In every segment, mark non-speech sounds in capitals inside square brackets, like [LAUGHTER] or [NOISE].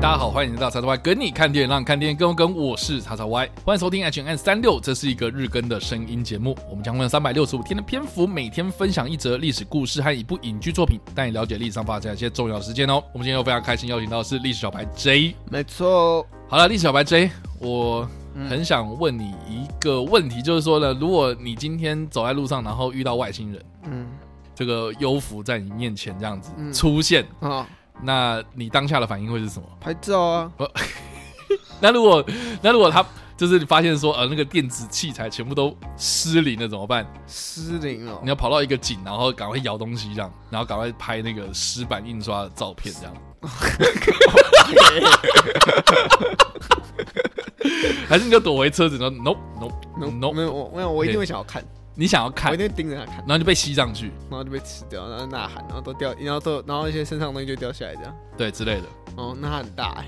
大家好，欢迎来到叉叉 Y 跟你看电影，让你看电影更跟。我是叉叉 Y，欢迎收听 H N 三六，这是一个日更的声音节目。我们将会用三百六十五天的篇幅，每天分享一则历史故事和一部影剧作品，带你了解历史上发生一些重要事件哦。我们今天又非常开心邀请到的是历史小白 J，没错。好了，历史小白 J，我很想问你一个问题，就是说呢，如果你今天走在路上，然后遇到外星人，嗯，这个幽浮在你面前这样子出现啊。嗯那你当下的反应会是什么？拍照啊！[LAUGHS] 那如果那如果他就是你发现说呃那个电子器材全部都失灵了怎么办？失灵了，你要跑到一个井，然后赶快摇东西这样，然后赶快拍那个石板印刷的照片这样。[LAUGHS] 还是你就躲回车子然后 no no no no 没有我没有我一定会想要看。你想要看，我一定盯着他看，然后就被吸上去，然后就被吃掉，然后呐喊，然后都掉，然后都，然后一些身上的东西就掉下来，这样，对之类的。哦，那它很大哎，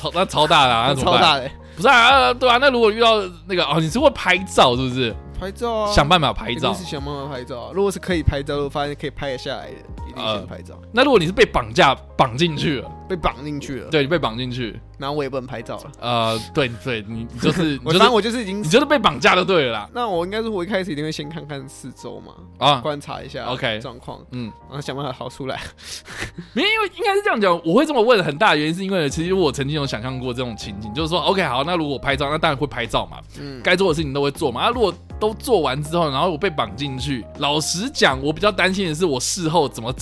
超那超大的，那超大的，[LAUGHS] 不是啊，对啊，那如果遇到那个哦，你是会拍照是不是？拍照啊，想办法拍照，是想办法拍照。如果是可以拍照，我发现可以拍得下来的，一定先拍照。那如果你是被绑架绑进去了，被绑进去了，对，你被绑进去。然后我也不能拍照了。呃，对对，你就是，[LAUGHS] 我当我就是已经，你就是被绑架就对了啦。那我应该是我一开始一定会先看看四周嘛，啊，观察一下，OK，状况，嗯，然后想办法逃出来。[LAUGHS] 没，因为应该是这样讲，我会这么问，很大的原因是因为其实我曾经有想象过这种情景，就是说，OK，好，那如果拍照，那当然会拍照嘛，嗯，该做的事情都会做嘛。那如果都做完之后，然后我被绑进去，老实讲，我比较担心的是我事后怎么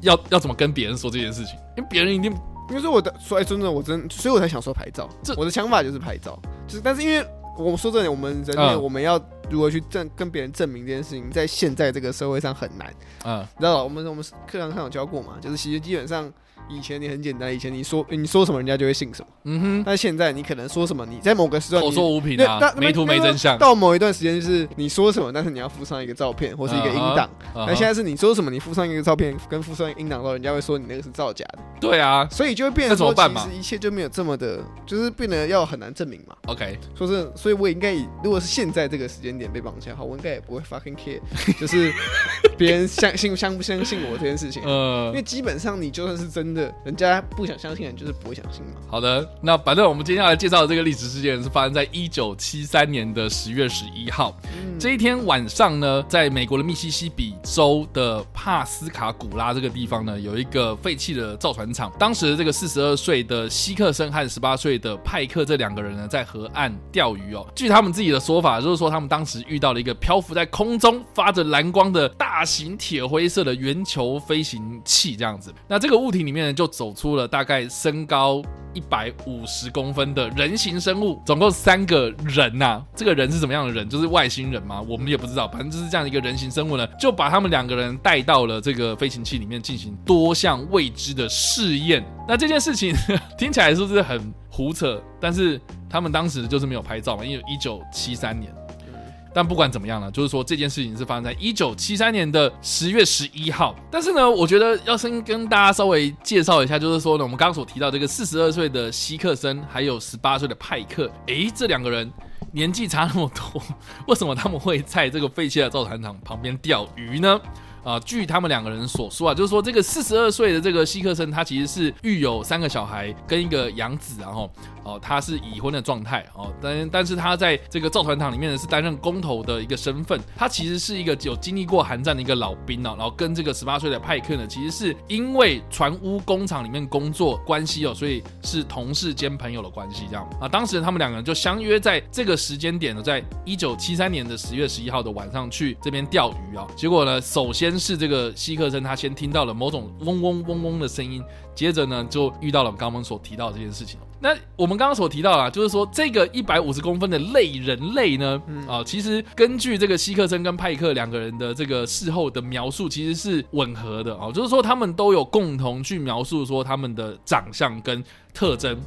要要怎么跟别人说这件事情，因为别人一定。因为说我的，所以真的我真，所以我才想说拍照。这我的想法就是拍照，就是但是因为我说真的，我们人类我们要如何去证跟别人证明这件事情，在现在这个社会上很难。嗯，你知道？我们我们课堂上有教过嘛？就是其实基本上。以前你很简单，以前你说你说什么，人家就会信什么。嗯哼。但现在你可能说什么，你在某个时段口说无凭啊，没图没真相。到某一段时间，就是你说什么，但是你要附上一个照片或是一个音档。那现在是你说什么，你附上一个照片跟附上一个音档之后，人家会说你那个是造假的。对啊，所以就会变成说，其实一切就没有这么的，就是变得要很难证明嘛。OK，说是，所以我也应该以，如果是现在这个时间点被绑架，好，我应该也不会 fucking care，就是别人相信 [LAUGHS] 相不相信我这件事情。呃，因为基本上你就算是真的，人家。不想相信的，就是不会相信嘛。好的，那反正我们接下来介绍的这个历史事件是发生在一九七三年的十月十一号。嗯、这一天晚上呢，在美国的密西西比州的帕斯卡古拉这个地方呢，有一个废弃的造船厂。当时这个四十二岁的希克森和十八岁的派克这两个人呢，在河岸钓鱼哦。据他们自己的说法，就是说他们当时遇到了一个漂浮在空中、发着蓝光的大型铁灰色的圆球飞行器，这样子。那这个物体里面呢，就走出了。大概身高一百五十公分的人形生物，总共三个人呐、这个人是什么样的人？就是外星人吗？我们也不知道。反正就是这样一个人形生物呢，就把他们两个人带到了这个飞行器里面进行多项未知的试验。那这件事情听起来是不是很胡扯？但是他们当时就是没有拍照嘛，因为一九七三年。但不管怎么样呢，就是说这件事情是发生在一九七三年的十月十一号。但是呢，我觉得要先跟大家稍微介绍一下，就是说呢，我们刚刚所提到这个四十二岁的希克森，还有十八岁的派克，诶，这两个人年纪差那么多，[LAUGHS] 为什么他们会在这个废弃的造船厂旁边钓鱼呢？啊，据他们两个人所说啊，就是说这个四十二岁的这个希克森，他其实是育有三个小孩跟一个养子，然后哦，他是已婚的状态哦，但但是他在这个造船厂里面呢是担任工头的一个身份，他其实是一个有经历过韩战的一个老兵哦，然后跟这个十八岁的派克呢，其实是因为船坞工厂里面工作关系哦，所以是同事兼朋友的关系这样啊，当时他们两个人就相约在这个时间点呢，在一九七三年的十月十一号的晚上去这边钓鱼啊，结果呢，首先。是这个希克森，他先听到了某种嗡嗡嗡嗡的声音，接着呢就遇到了刚刚所提到的这件事情。那我们刚刚所提到啊，就是说这个一百五十公分的类人类呢，啊，其实根据这个希克森跟派克两个人的这个事后的描述，其实是吻合的啊，就是说他们都有共同去描述说他们的长相跟特征。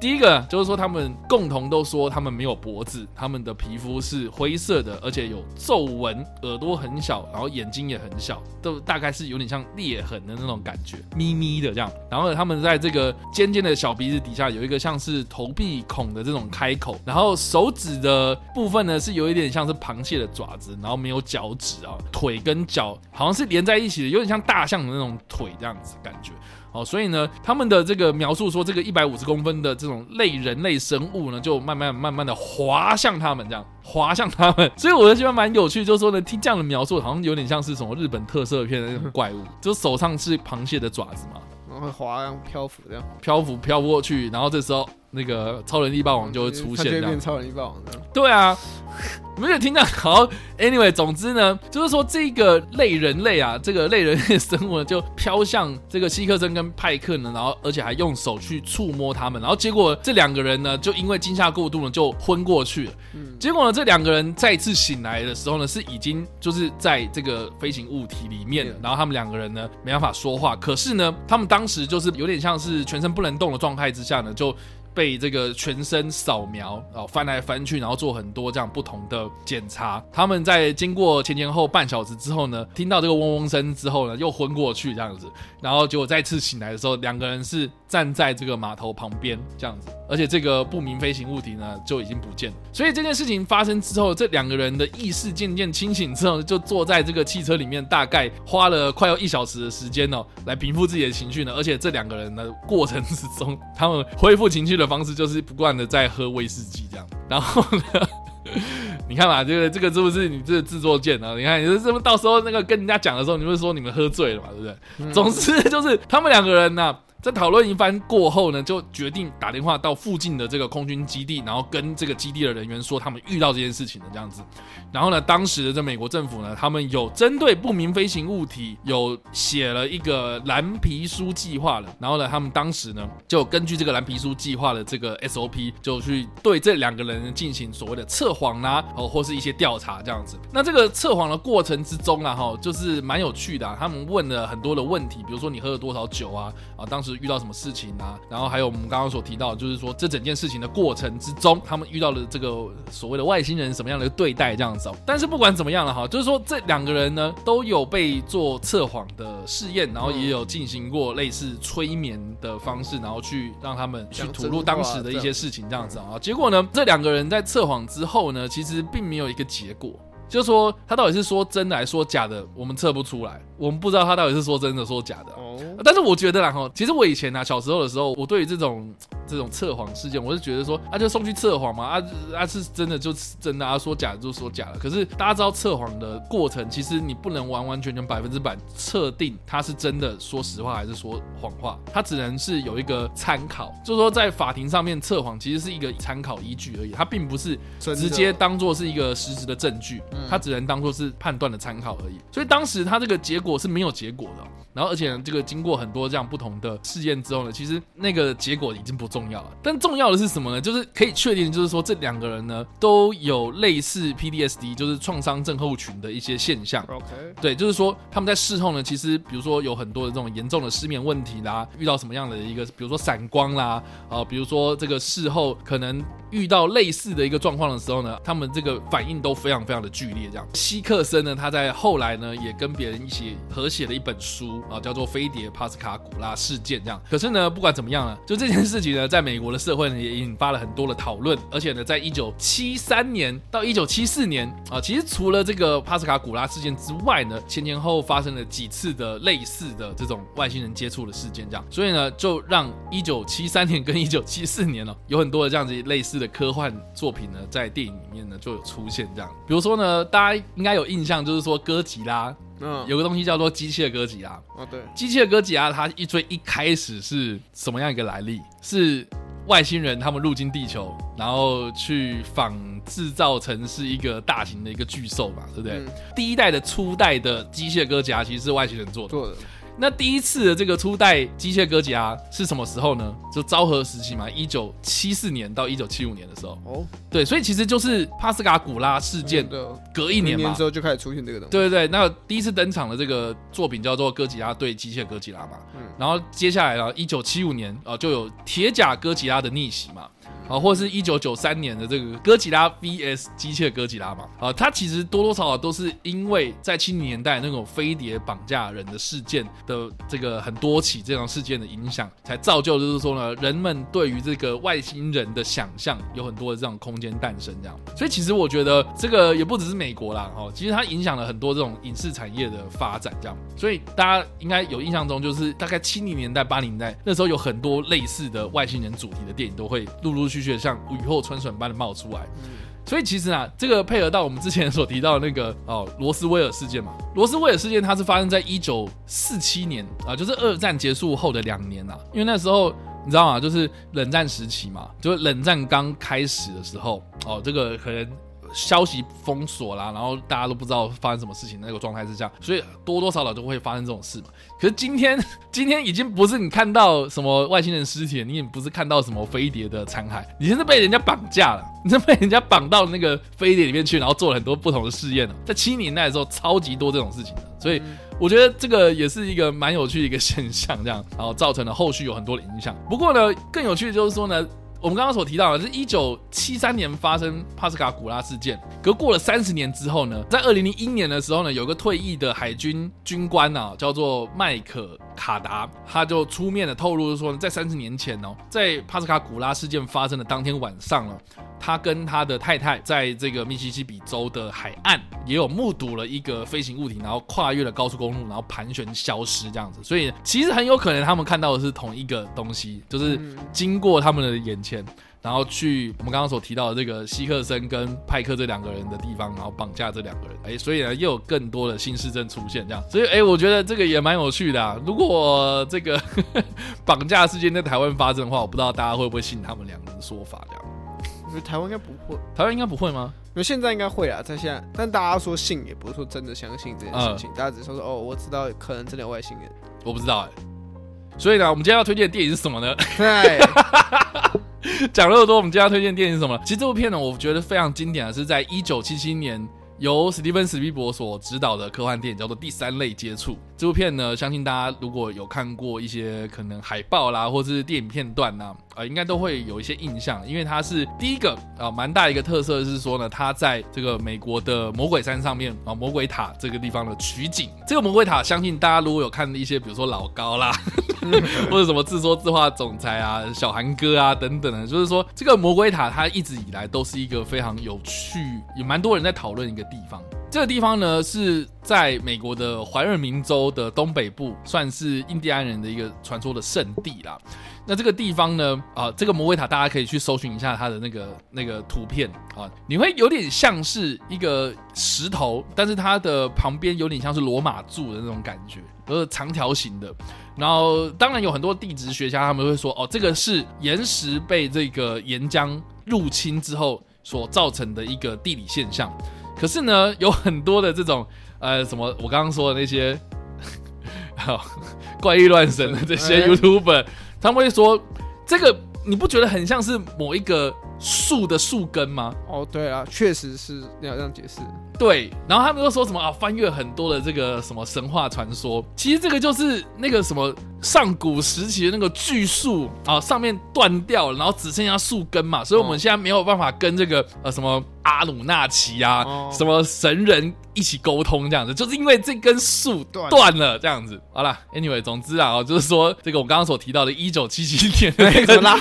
第一个就是说，他们共同都说他们没有脖子，他们的皮肤是灰色的，而且有皱纹，耳朵很小，然后眼睛也很小，都大概是有点像裂痕的那种感觉，咪咪的这样。然后他们在这个尖尖的小鼻子底下有一个像是投币孔的这种开口，然后手指的部分呢是有一点像是螃蟹的爪子，然后没有脚趾啊，腿跟脚好像是连在一起的，有点像大象的那种腿这样子感觉。哦，所以呢，他们的这个描述说，这个一百五十公分的这种类人类生物呢，就慢慢慢慢的滑向他们，这样滑向他们。所以我就觉得蛮有趣，就是说呢，听这样的描述，好像有点像是什么日本特色片的那种怪物，[LAUGHS] 就手上是螃蟹的爪子嘛，然后会滑，漂浮这样，漂浮飘过去，然后这时候那个超能力霸王就会出现，这样，变超能力霸王对啊。[LAUGHS] 没有听到好，Anyway，总之呢，就是说这个类人类啊，这个类人类生物呢，就飘向这个希克森跟派克呢，然后而且还用手去触摸他们，然后结果这两个人呢，就因为惊吓过度呢，就昏过去了。嗯，结果呢，这两个人再次醒来的时候呢，是已经就是在这个飞行物体里面，然后他们两个人呢没办法说话，可是呢，他们当时就是有点像是全身不能动的状态之下呢，就。被这个全身扫描，然后翻来翻去，然后做很多这样不同的检查。他们在经过前前后半小时之后呢，听到这个嗡嗡声之后呢，又昏过去这样子。然后结果再次醒来的时候，两个人是站在这个码头旁边这样子，而且这个不明飞行物体呢就已经不见了。所以这件事情发生之后，这两个人的意识渐渐清醒之后，就坐在这个汽车里面，大概花了快要一小时的时间哦，来平复自己的情绪呢。而且这两个人呢，过程之中，他们恢复情绪的方式就是不断的在喝威士忌这样。然后呢，[LAUGHS] 你看嘛，这个这个是不是你这个制作舰啊？你看，你是不是到时候那个跟人家讲的时候，你会说你们喝醉了嘛，对不对？总之就是他们两个人呢、在讨论一番过后呢，就决定打电话到附近的这个空军基地，然后跟这个基地的人员说他们遇到这件事情的这样子。然后呢，当时的这美国政府呢，他们有针对不明飞行物体有写了一个蓝皮书计划了。然后呢，他们当时呢就根据这个蓝皮书计划的这个 SOP，就去对这两个人进行所谓的测谎啦，哦，或是一些调查这样子。那这个测谎的过程之中啊，哈，就是蛮有趣的。他们问了很多的问题，比如说你喝了多少酒啊？啊，当时。遇到什么事情啊？然后还有我们刚刚所提到，就是说这整件事情的过程之中，他们遇到了这个所谓的外星人什么样的对待这样子。但是不管怎么样了哈，就是说这两个人呢都有被做测谎的试验，然后也有进行过类似催眠的方式，然后去让他们去吐露当时的一些事情这样子啊。结果呢，这两个人在测谎之后呢，其实并没有一个结果。就是说他到底是说真的还是说假的，我们测不出来，我们不知道他到底是说真的说假的。哦，但是我觉得啦哈，其实我以前呢、啊，小时候的时候，我对于这种这种测谎事件，我是觉得说，啊就送去测谎嘛，啊啊是真的就是真的，啊说假的就说假的。可是大家知道测谎的过程，其实你不能完完全全百分之百测定他是真的说实话还是说谎话，他只能是有一个参考，就是说在法庭上面测谎其实是一个参考依据而已，它并不是直接当做是一个实质的证据。他只能当做是判断的参考而已，所以当时他这个结果是没有结果的。然后，而且呢，这个经过很多这样不同的试验之后呢，其实那个结果已经不重要了。但重要的是什么呢？就是可以确定，就是说这两个人呢都有类似 PDSD，就是创伤症候群的一些现象。OK，对，就是说他们在事后呢，其实比如说有很多的这种严重的失眠问题啦，遇到什么样的一个，比如说闪光啦，啊，比如说这个事后可能遇到类似的一个状况的时候呢，他们这个反应都非常非常的剧烈。这样，希克森呢，他在后来呢也跟别人一起合写了一本书。啊，叫做飞碟帕斯卡古拉事件这样。可是呢，不管怎么样呢，就这件事情呢，在美国的社会呢，也引发了很多的讨论。而且呢，在一九七三年到一九七四年啊，其实除了这个帕斯卡古拉事件之外呢，前前后后发生了几次的类似的这种外星人接触的事件这样。所以呢，就让一九七三年跟一九七四年呢，有很多的这样子类似的科幻作品呢，在电影里面呢就有出现这样。比如说呢，大家应该有印象，就是说哥吉拉。嗯，有个东西叫做机械哥吉拉。哦，对，机械哥吉拉它一最一开始是什么样一个来历？是外星人他们入侵地球，然后去仿制造成是一个大型的一个巨兽嘛，对不对？嗯、第一代的初代的机械哥吉拉其实是外星人做的。做的。那第一次的这个初代机械哥吉拉是什么时候呢？就昭和时期嘛，一九七四年到一九七五年的时候。哦，对，所以其实就是帕斯卡古拉事件的隔一年嘛，年之后就开始出现这个东西。对对对，那第一次登场的这个作品叫做《哥吉拉对机械哥吉拉》嘛。嗯，然后接下来啊，一九七五年啊，就有铁甲哥吉拉的逆袭嘛。啊，或者是一九九三年的这个哥吉拉 VS 机械哥吉拉嘛，啊，它其实多多少少都是因为在七零年代那种飞碟绑架人的事件的这个很多起这种事件的影响，才造就就是说呢，人们对于这个外星人的想象有很多的这种空间诞生这样。所以其实我觉得这个也不只是美国啦，哦，其实它影响了很多这种影视产业的发展这样。所以大家应该有印象中，就是大概七零年代、八零年代那时候有很多类似的外星人主题的电影都会陆陆续续。像雨后春笋般的冒出来，所以其实啊，这个配合到我们之前所提到的那个哦，罗斯威尔事件嘛，罗斯威尔事件它是发生在一九四七年啊，就是二战结束后的两年啊，因为那时候你知道吗？就是冷战时期嘛，就是冷战刚开始的时候哦，这个可能。消息封锁啦，然后大家都不知道发生什么事情，那个状态是这样，所以多多少少都会发生这种事嘛。可是今天，[LAUGHS] 今天已经不是你看到什么外星人尸体，你也不是看到什么飞碟的残骸，你是被人家绑架了，你是被人家绑到那个飞碟里面去，然后做了很多不同的试验了。在七零年代的时候，超级多这种事情的，所以我觉得这个也是一个蛮有趣的一个现象，这样，然后造成了后续有很多的影响。不过呢，更有趣的就是说呢。我们刚刚所提到的是，一九七三年发生帕斯卡古拉事件，隔过了三十年之后呢，在二零零一年的时候呢，有个退役的海军军官啊，叫做麦克卡达，他就出面的透露说，在三十年前哦，在帕斯卡古拉事件发生的当天晚上了。他跟他的太太在这个密西西比州的海岸也有目睹了一个飞行物体，然后跨越了高速公路，然后盘旋消失这样子。所以其实很有可能他们看到的是同一个东西，就是经过他们的眼前，然后去我们刚刚所提到的这个希克森跟派克这两个人的地方，然后绑架这两个人。哎，所以呢又有更多的新事证出现这样。所以哎，我觉得这个也蛮有趣的啊。如果 [LAUGHS] 这个绑架事件在台湾发生的话，我不知道大家会不会信他们两个人的说法这样。我觉得台湾应该不会，台湾应该不会吗？因为现在应该会啊，在现在，但大家说信也不是说真的相信这件事情，呃、大家只是说说哦，我知道可能真的有外星人，我不知道哎、欸。所以呢，我们今天要推荐的电影是什么呢？对，[LAUGHS] 讲了那么多，我们今天要推荐的电影是什么？其实这部片呢，我觉得非常经典的是在一九七七年。由史蒂芬·史皮伯所执导的科幻电影叫做《第三类接触》。这部片呢，相信大家如果有看过一些可能海报啦，或者是电影片段呐，呃，应该都会有一些印象。因为它是第一个啊，蛮大一个特色是说呢，它在这个美国的魔鬼山上面啊，魔鬼塔这个地方的取景。这个魔鬼塔，相信大家如果有看一些，比如说老高啦，[LAUGHS] 或者什么自说自话总裁啊、小韩哥啊等等的，就是说这个魔鬼塔它一直以来都是一个非常有趣，有蛮多人在讨论一个。地方，这个地方呢是在美国的怀俄明州的东北部，算是印第安人的一个传说的圣地啦。那这个地方呢，啊，这个魔鬼塔大家可以去搜寻一下它的那个那个图片啊，你会有点像是一个石头，但是它的旁边有点像是罗马柱的那种感觉，都是长条形的。然后当然有很多地质学家他们会说，哦，这个是岩石被这个岩浆入侵之后所造成的一个地理现象。可是呢，有很多的这种呃，什么我刚刚说的那些，好 [LAUGHS] 怪力乱神的这些 YouTuber，他们会说这个你不觉得很像是某一个树的树根吗？哦，对啊，确实是要这样解释。对，然后他们又说什么啊？翻阅很多的这个什么神话传说，其实这个就是那个什么上古时期的那个巨树啊，上面断掉了，然后只剩下树根嘛，所以我们现在没有办法跟这个呃什么。阿努纳奇啊，哦、什么神人一起沟通这样子，就是因为这根树断了这样子。好了，Anyway，总之啊，就是说这个我刚刚所提到的1977年的那个拉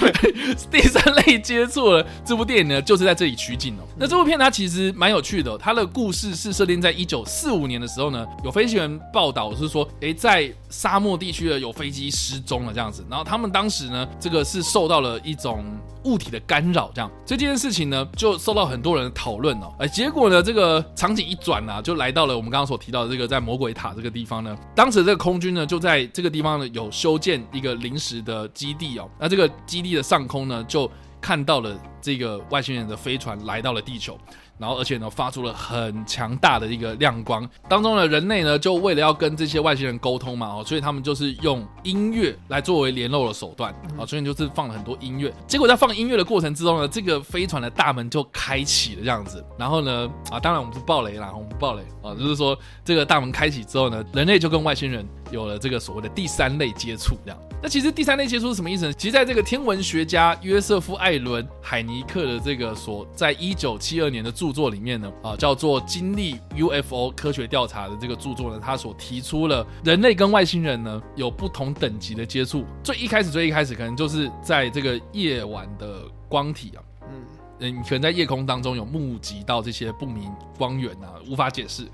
第三类接触了这部电影呢，就是在这里取景哦。那这部片它其实蛮有趣的，它的故事是设定在1945年的时候呢，有飞行员报道是说，诶，在沙漠地区的有飞机失踪了这样子，然后他们当时呢，这个是受到了一种物体的干扰，这样，这件事情呢，就受到很多人。讨论哦，哎，结果呢，这个场景一转啊，就来到了我们刚刚所提到的这个在魔鬼塔这个地方呢。当时这个空军呢，就在这个地方呢有修建一个临时的基地哦。那这个基地的上空呢，就看到了这个外星人的飞船来到了地球。然后而且呢发出了很强大的一个亮光。当中呢，人类呢就为了要跟这些外星人沟通嘛，哦，所以他们就是用音乐来作为联络的手段啊，所以就是放了很多音乐。结果在放音乐的过程之中呢，这个飞船的大门就开启了这样子。然后呢，啊，当然我们不爆雷啦，我们不爆雷啊，就是说这个大门开启之后呢，人类就跟外星人有了这个所谓的第三类接触，这样。那其实第三类接触是什么意思呢？其实在这个天文学家约瑟夫·艾伦·海尼克的这个所在一九七二年的著作里面呢，啊，叫做《经历 UFO 科学调查》的这个著作呢，他所提出了人类跟外星人呢有不同等级的接触。最一开始，最一开始可能就是在这个夜晚的光体啊，嗯，你可能在夜空当中有目击到这些不明光源啊，无法解释。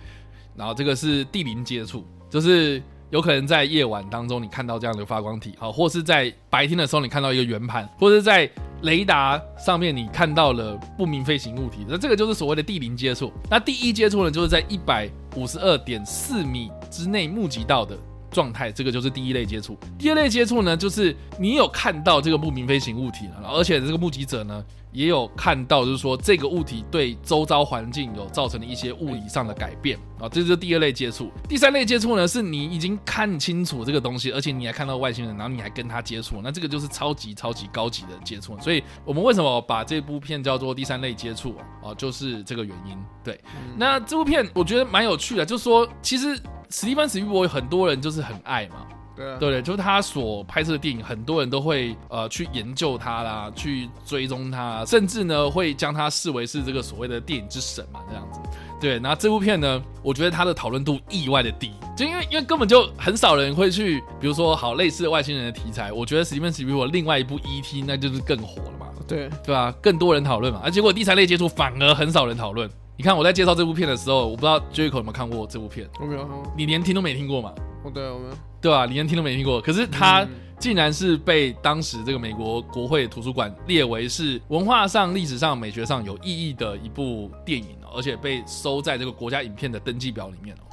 然后这个是地灵接触，就是。有可能在夜晚当中，你看到这样的发光体，好，或是在白天的时候，你看到一个圆盘，或者在雷达上面你看到了不明飞行物体，那这个就是所谓的地零接触。那第一接触呢，就是在一百五十二点四米之内目击到的状态，这个就是第一类接触。第二类接触呢，就是你有看到这个不明飞行物体了，而且这个目击者呢。也有看到，就是说这个物体对周遭环境有造成的一些物理上的改变啊，这就是第二类接触。第三类接触呢，是你已经看清楚这个东西，而且你还看到外星人，然后你还跟他接触，那这个就是超级超级高级的接触。所以我们为什么把这部片叫做第三类接触啊？就是这个原因。对，那这部片我觉得蛮有趣的，就是说其实史蒂芬史匹柏很多人就是很爱嘛。对啊，对对，就是他所拍摄的电影，很多人都会呃去研究他啦，去追踪他，甚至呢会将他视为是这个所谓的电影之神嘛，这样子。对，那这部片呢，我觉得它的讨论度意外的低，就因为因为根本就很少人会去，比如说好类似的外星人的题材，我觉得史蒂芬史匹柏另外一部 E.T. 那就是更火了嘛，对对吧？更多人讨论嘛，而结果第三类接触反而很少人讨论。你看我在介绍这部片的时候，我不知道 Jericho 有没有看过这部片，我没有看过，你连听都没听过嘛？哦，对，我没有。对吧？你连听都没听过，可是他竟然是被当时这个美国国会图书馆列为是文化上、历史上、美学上有意义的一部电影哦，而且被收在这个国家影片的登记表里面哦。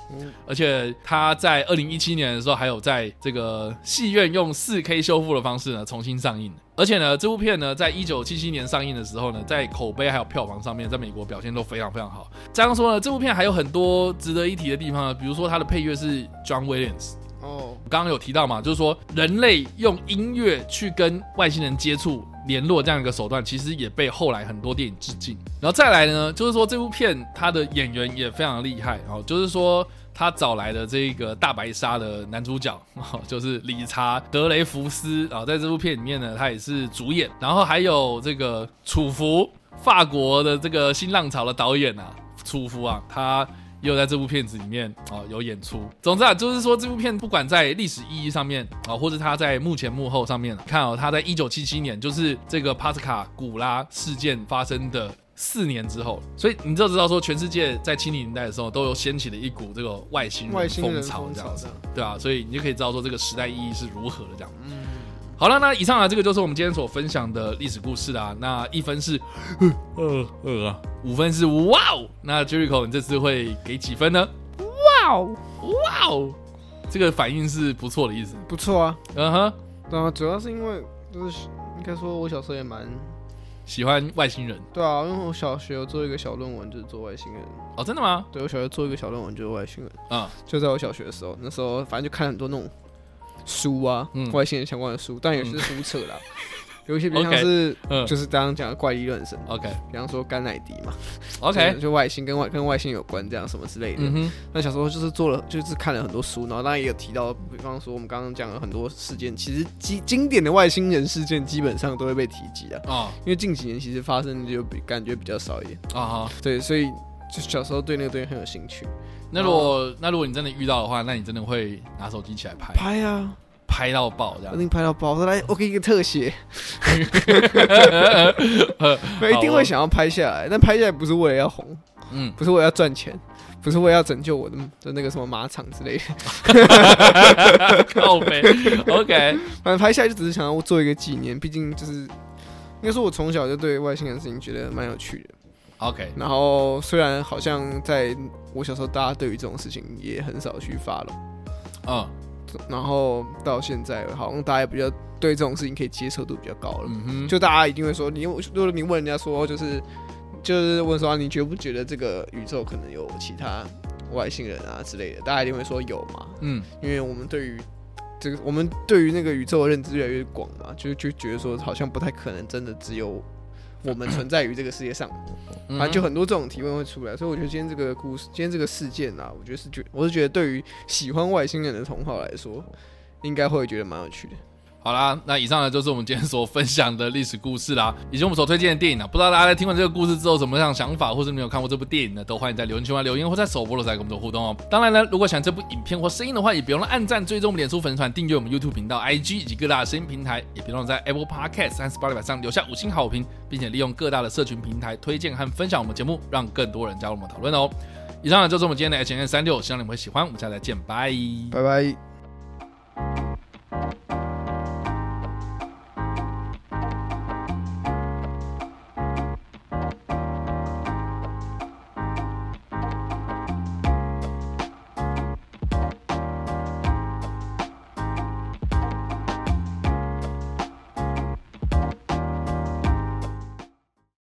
而且他在二零一七年的时候，还有在这个戏院用四 K 修复的方式呢重新上映。而且呢，这部片呢，在一九七七年上映的时候呢，在口碑还有票房上面，在美国表现都非常非常好。这样说呢，这部片还有很多值得一提的地方呢，比如说它的配乐是 John Williams。哦，刚刚有提到嘛，就是说人类用音乐去跟外星人接触联络这样一个手段，其实也被后来很多电影致敬。然后再来呢，就是说这部片它的演员也非常厉害哦，就是说他找来的这个大白鲨的男主角，就是理查德雷福斯啊，在这部片里面呢，他也是主演。然后还有这个楚服，法国的这个新浪潮的导演啊，楚服啊，他。也有在这部片子里面啊有演出。总之啊，就是说这部片不管在历史意义上面啊，或者他在幕前幕后上面，看哦，他在一九七七年，就是这个帕斯卡古拉事件发生的四年之后，所以你就知道说，全世界在七零年代的时候都有掀起了一股这个外星人风潮这样子，对啊，所以你就可以知道说这个时代意义是如何的这样。嗯。好了，那以上啊，这个就是我们今天所分享的历史故事啦。那一分是 [LAUGHS] 呃呃啊，五分是哇哦。那 Jericho，你这次会给几分呢？哇哦哇哦，这个反应是不错的意思。不错啊，嗯哼，对啊，主要是因为就是应该说，我小时候也蛮喜欢外星人。对啊，因为我小学有做一个小论文，就是做外星人。哦，真的吗？对，我小学做一个小论文，就是外星人。啊、嗯，就在我小学的时候，那时候反正就看很多那种。书啊，嗯、外星人相关的书，但也是胡扯啦。嗯、有一些，比如像是，嗯、就是刚刚讲的怪力乱神，OK，比方说甘乃迪嘛，OK，就，外星跟外跟外星有关这样什么之类的。嗯、那小时候就是做了，就是看了很多书，然后当然也有提到，比方说我们刚刚讲了很多事件，其实经经典的外星人事件基本上都会被提及的啊。因为近几年其实发生就比感觉比较少一点。啊。对，所以就小时候对那个东西很有兴趣。那如果那如果你真的遇到的话，那你真的会拿手机起来拍？拍啊，拍到爆这样。一定拍到爆！我来，我给你一个特写。[LAUGHS] 我一定会想要拍下来，但拍下来不是为了要红，嗯，不是为了要赚钱，不是为了要拯救我的的那个什么马场之类的。[LAUGHS] 靠背，OK，反正拍下来就只是想要做一个纪念，毕竟就是应该说，我从小就对外星人的事情觉得蛮有趣的。OK，然后虽然好像在我小时候，大家对于这种事情也很少去发了，嗯，然后到现在好像大家比较对这种事情可以接受度比较高了。嗯哼，就大家一定会说，你如果你问人家说，就是就是问说，你觉不觉得这个宇宙可能有其他外星人啊之类的？大家一定会说有嘛。嗯，因为我们对于这个，我们对于那个宇宙的认知越来越广嘛，就就觉得说好像不太可能真的只有我们存在于这个世界上。反正，就很多这种提问会出来，所以我觉得今天这个故事，今天这个事件啊，我觉得是觉，我是觉得对于喜欢外星人的同好来说，应该会觉得蛮有趣的。好啦，那以上呢就是我们今天所分享的历史故事啦，以及我们所推荐的电影啦。不知道大家在听完这个故事之后，什么样想法，或是没有看过这部电影呢？都欢迎在留言区留言，或在首播的时候跟我们做互动哦。当然呢，如果喜欢这部影片或声音的话，也别忘了按赞、追踪我们脸书粉丝团、订阅我们 YouTube 频道、IG 以及各大的声音平台，也别忘了在 Apple Podcast 和 Spotify 上留下五星好评，并且利用各大的社群平台推荐和分享我们节目，让更多人加入我们讨论哦。以上呢就是我们今天的 H&M 365，希望你们会喜欢。我们下次再见，拜拜拜。